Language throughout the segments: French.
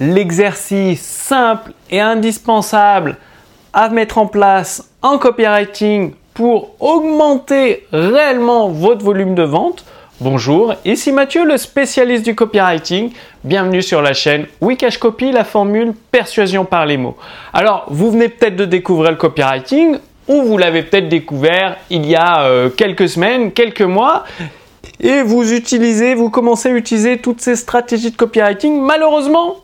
l'exercice simple et indispensable à mettre en place en copywriting pour augmenter réellement votre volume de vente. Bonjour, ici Mathieu, le spécialiste du copywriting. Bienvenue sur la chaîne Wikash Copy, la formule persuasion par les mots. Alors, vous venez peut-être de découvrir le copywriting ou vous l'avez peut-être découvert il y a euh, quelques semaines, quelques mois et vous utilisez, vous commencez à utiliser toutes ces stratégies de copywriting. Malheureusement,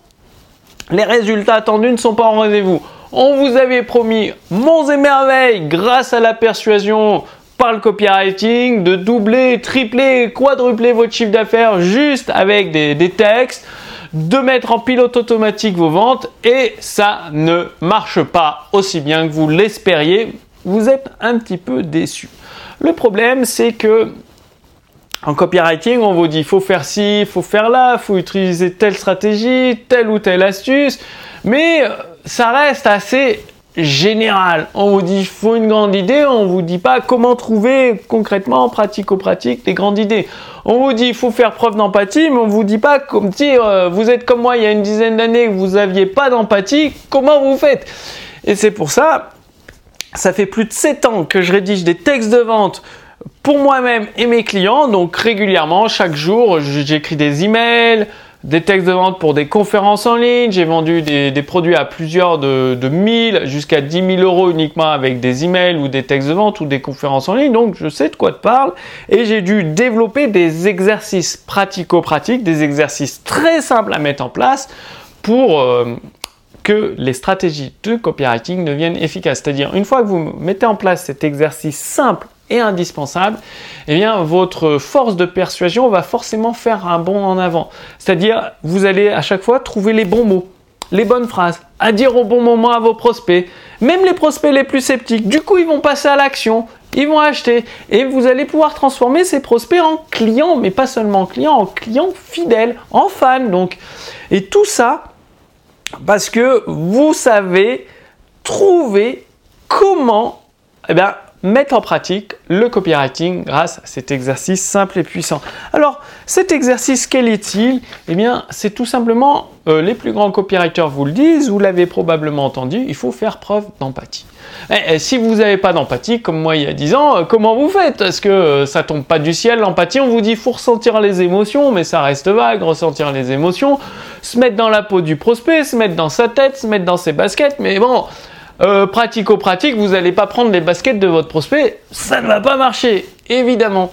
les résultats attendus ne sont pas en rendez-vous. On vous avait promis monts et merveilles grâce à la persuasion par le copywriting de doubler, tripler, quadrupler votre chiffre d'affaires juste avec des, des, textes, de mettre en pilote automatique vos ventes et ça ne marche pas aussi bien que vous l'espériez. Vous êtes un petit peu déçu. Le problème, c'est que en copywriting, on vous dit faut faire ci, faut faire là, faut utiliser telle stratégie, telle ou telle astuce, mais euh, ça reste assez général. On vous dit faut une grande idée, on vous dit pas comment trouver concrètement, pratico-pratique, des grandes idées. On vous dit faut faire preuve d'empathie, mais on vous dit pas comme si euh, vous êtes comme moi il y a une dizaine d'années vous aviez pas d'empathie, comment vous faites? Et c'est pour ça, ça fait plus de 7 ans que je rédige des textes de vente pour moi-même et mes clients. Donc régulièrement, chaque jour, j'écris des emails, des textes de vente pour des conférences en ligne. J'ai vendu des, produits à plusieurs de, de 1000 jusqu'à 10 000 euros uniquement avec des emails ou des textes de vente ou des conférences en ligne. Donc je sais de quoi te parle. Et j'ai dû développer des exercices pratico-pratiques, des exercices très simples à mettre en place pour... Euh, que les stratégies de copywriting deviennent efficaces. C'est-à-dire, une fois que vous mettez en place cet exercice simple indispensable, eh bien, votre force de persuasion va forcément faire un bond en avant. C'est-à-dire, vous allez à chaque fois trouver les bons mots, les bonnes phrases, à dire au bon moment à vos prospects, même les prospects les plus sceptiques. Du coup, ils vont passer à l'action, ils vont acheter et vous allez pouvoir transformer ces prospects en clients, mais pas seulement en clients, en clients fidèles, en fans. Donc, et tout ça parce que vous savez trouver comment eh bien, mettre en pratique le copywriting grâce à cet exercice simple et puissant. Alors, cet exercice, quel est-il? Eh bien, c'est tout simplement, euh, les plus grands copywriters vous le disent, vous l'avez probablement entendu, il faut faire preuve d'empathie. Et, eh, eh, si vous n'avez pas d'empathie, comme moi il y a 10 ans, euh, comment vous faites? Parce que euh, ça tombe pas du ciel, l'empathie, on vous dit, faut ressentir les émotions, mais ça reste vague, ressentir les émotions, se mettre dans la peau du prospect, se mettre dans sa tête, se mettre dans ses baskets, mais bon, euh, pratico-pratique, vous n'allez pas prendre les baskets de votre prospect, ça ne va pas marcher, évidemment.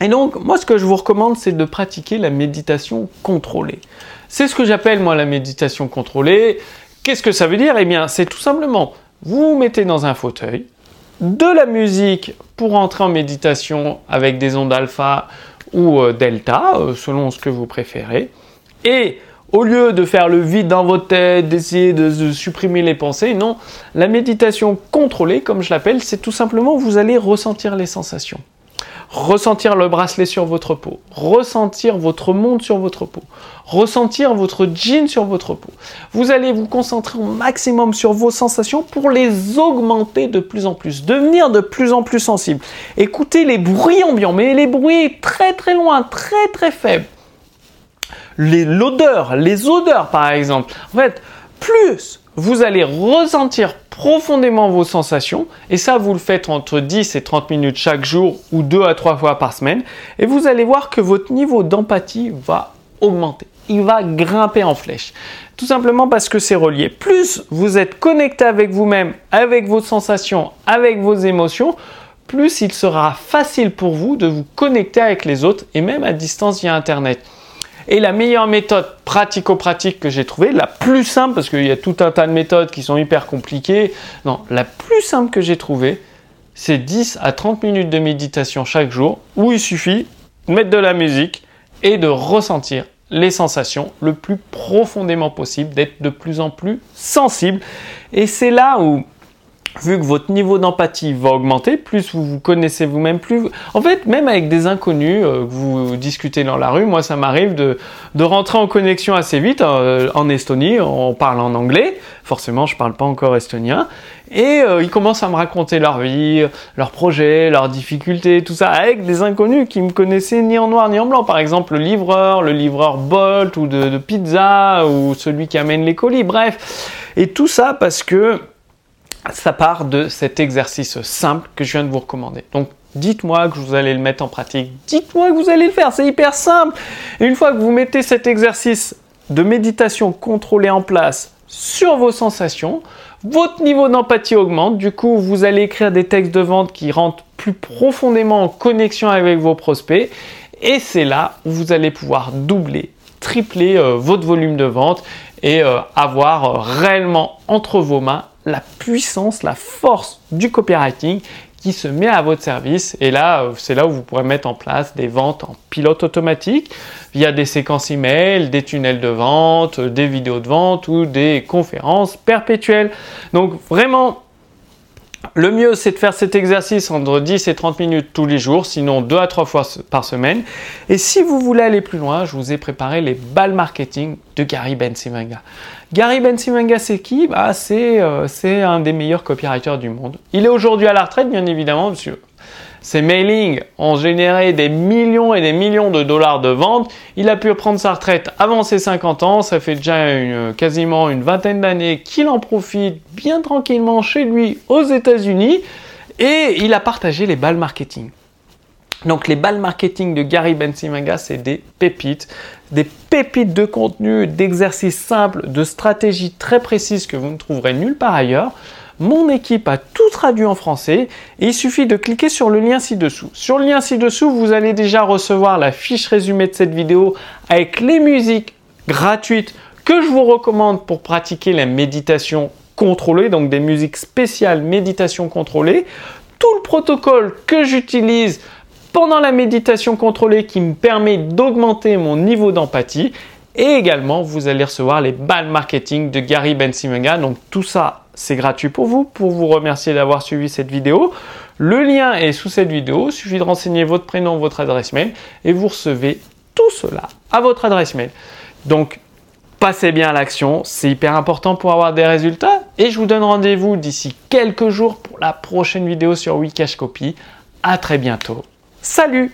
Et donc, moi, ce que je vous recommande, c'est de pratiquer la méditation contrôlée. C'est ce que j'appelle, moi, la méditation contrôlée. Qu'est-ce que ça veut dire? Eh bien, c'est tout simplement, vous vous mettez dans un fauteuil, de la musique pour entrer en méditation avec des ondes alpha ou euh, delta, euh, selon ce que vous préférez, et au lieu de faire le vide dans votre tête, d'essayer de, supprimer les pensées, non, la méditation contrôlée, comme je l'appelle, c'est tout simplement vous allez ressentir les sensations. Ressentir le bracelet sur votre peau, ressentir votre monde sur votre peau, ressentir votre jean sur votre peau. Vous allez vous concentrer au maximum sur vos sensations pour les augmenter de plus en plus, devenir de plus en plus sensible. Écoutez les bruits ambiants, mais les bruits très très loin, très très faibles l'odeur, les, odeurs par exemple. En fait, plus vous allez ressentir profondément vos sensations, et ça vous le faites entre 10 et 30 minutes chaque jour ou 2 à 3 fois par semaine, et vous allez voir que votre niveau d'empathie va augmenter. Il va grimper en flèche. Tout simplement parce que c'est relié. Plus vous êtes connecté avec vous-même, avec vos sensations, avec vos émotions, plus il sera facile pour vous de vous connecter avec les autres et même à distance via Internet. Et la meilleure méthode pratico-pratique que j'ai trouvée, la plus simple, parce qu'il y a tout un tas de méthodes qui sont hyper compliquées, non, la plus simple que j'ai trouvée, c'est 10 à 30 minutes de méditation chaque jour, où il suffit de mettre de la musique et de ressentir les sensations le plus profondément possible, d'être de plus en plus sensible. Et c'est là où vu que votre niveau d'empathie va augmenter, plus vous vous connaissez vous-même, plus... En fait, même avec des inconnus euh, vous discutez dans la rue, moi ça m'arrive de, de rentrer en connexion assez vite euh, en Estonie, on parle en anglais, forcément je parle pas encore estonien, et euh, ils commencent à me raconter leur vie, leurs projets, leurs difficultés, tout ça, avec des inconnus qui me connaissaient ni en noir ni en blanc. Par exemple, le livreur, le livreur Bolt ou de, de pizza, ou celui qui amène les colis, bref. Et tout ça parce que ça part de cet exercice simple que je viens de vous recommander. Donc, dites-moi que vous allez le mettre en pratique. Dites-moi que vous allez le faire. C'est hyper simple. Une fois que vous mettez cet exercice de méditation contrôlée en place sur vos sensations, votre niveau d'empathie augmente. Du coup, vous allez écrire des textes de vente qui rentrent plus profondément en connexion avec vos prospects. Et c'est là où vous allez pouvoir doubler, tripler euh, votre volume de vente et euh, avoir euh, réellement entre vos mains la puissance, la force du copywriting qui se met à votre service. Et là, c'est là où vous pourrez mettre en place des ventes en pilote automatique via des séquences email, des tunnels de vente, des vidéos de vente ou des conférences perpétuelles. Donc vraiment, le mieux, c'est de faire cet exercice entre 10 et 30 minutes tous les jours, sinon 2 à 3 fois par semaine. Et si vous voulez aller plus loin, je vous ai préparé les balles marketing de Gary Bensimanga. Gary Bensimanga, c'est qui? Bah, euh, C'est un des meilleurs copywriters du monde. Il est aujourd'hui à la retraite, bien évidemment, monsieur. Ses mailings ont généré des millions et des millions de dollars de ventes. Il a pu prendre sa retraite avant ses 50 ans. Ça fait déjà quasiment une vingtaine d'années qu'il en profite bien tranquillement chez lui aux États-Unis. Et il a partagé les balles marketing. Donc les balles marketing de Gary Bensimanga, c'est des pépites, des pépites de contenu, d'exercices simples, de stratégies très précises que vous ne trouverez nulle part ailleurs. Mon équipe a tout traduit en français et il suffit de cliquer sur le lien ci-dessous. Sur le lien ci-dessous, vous allez déjà recevoir la fiche résumée de cette vidéo avec les musiques gratuites que je vous recommande pour pratiquer la méditation contrôlée, donc des musiques spéciales méditation contrôlée, tout le protocole que j'utilise pendant la méditation contrôlée qui me permet d'augmenter mon niveau d'empathie et également vous allez recevoir les balles marketing de Gary Bensimanga. Donc tout ça c'est gratuit pour vous, pour vous remercier d'avoir suivi cette vidéo. Le lien est sous cette vidéo, il suffit de renseigner votre prénom, votre adresse mail et vous recevez tout cela à votre adresse mail. Donc, passez bien à l'action, c'est hyper important pour avoir des résultats et je vous donne rendez-vous d'ici quelques jours pour la prochaine vidéo sur Wikash Copy. À très bientôt. Salut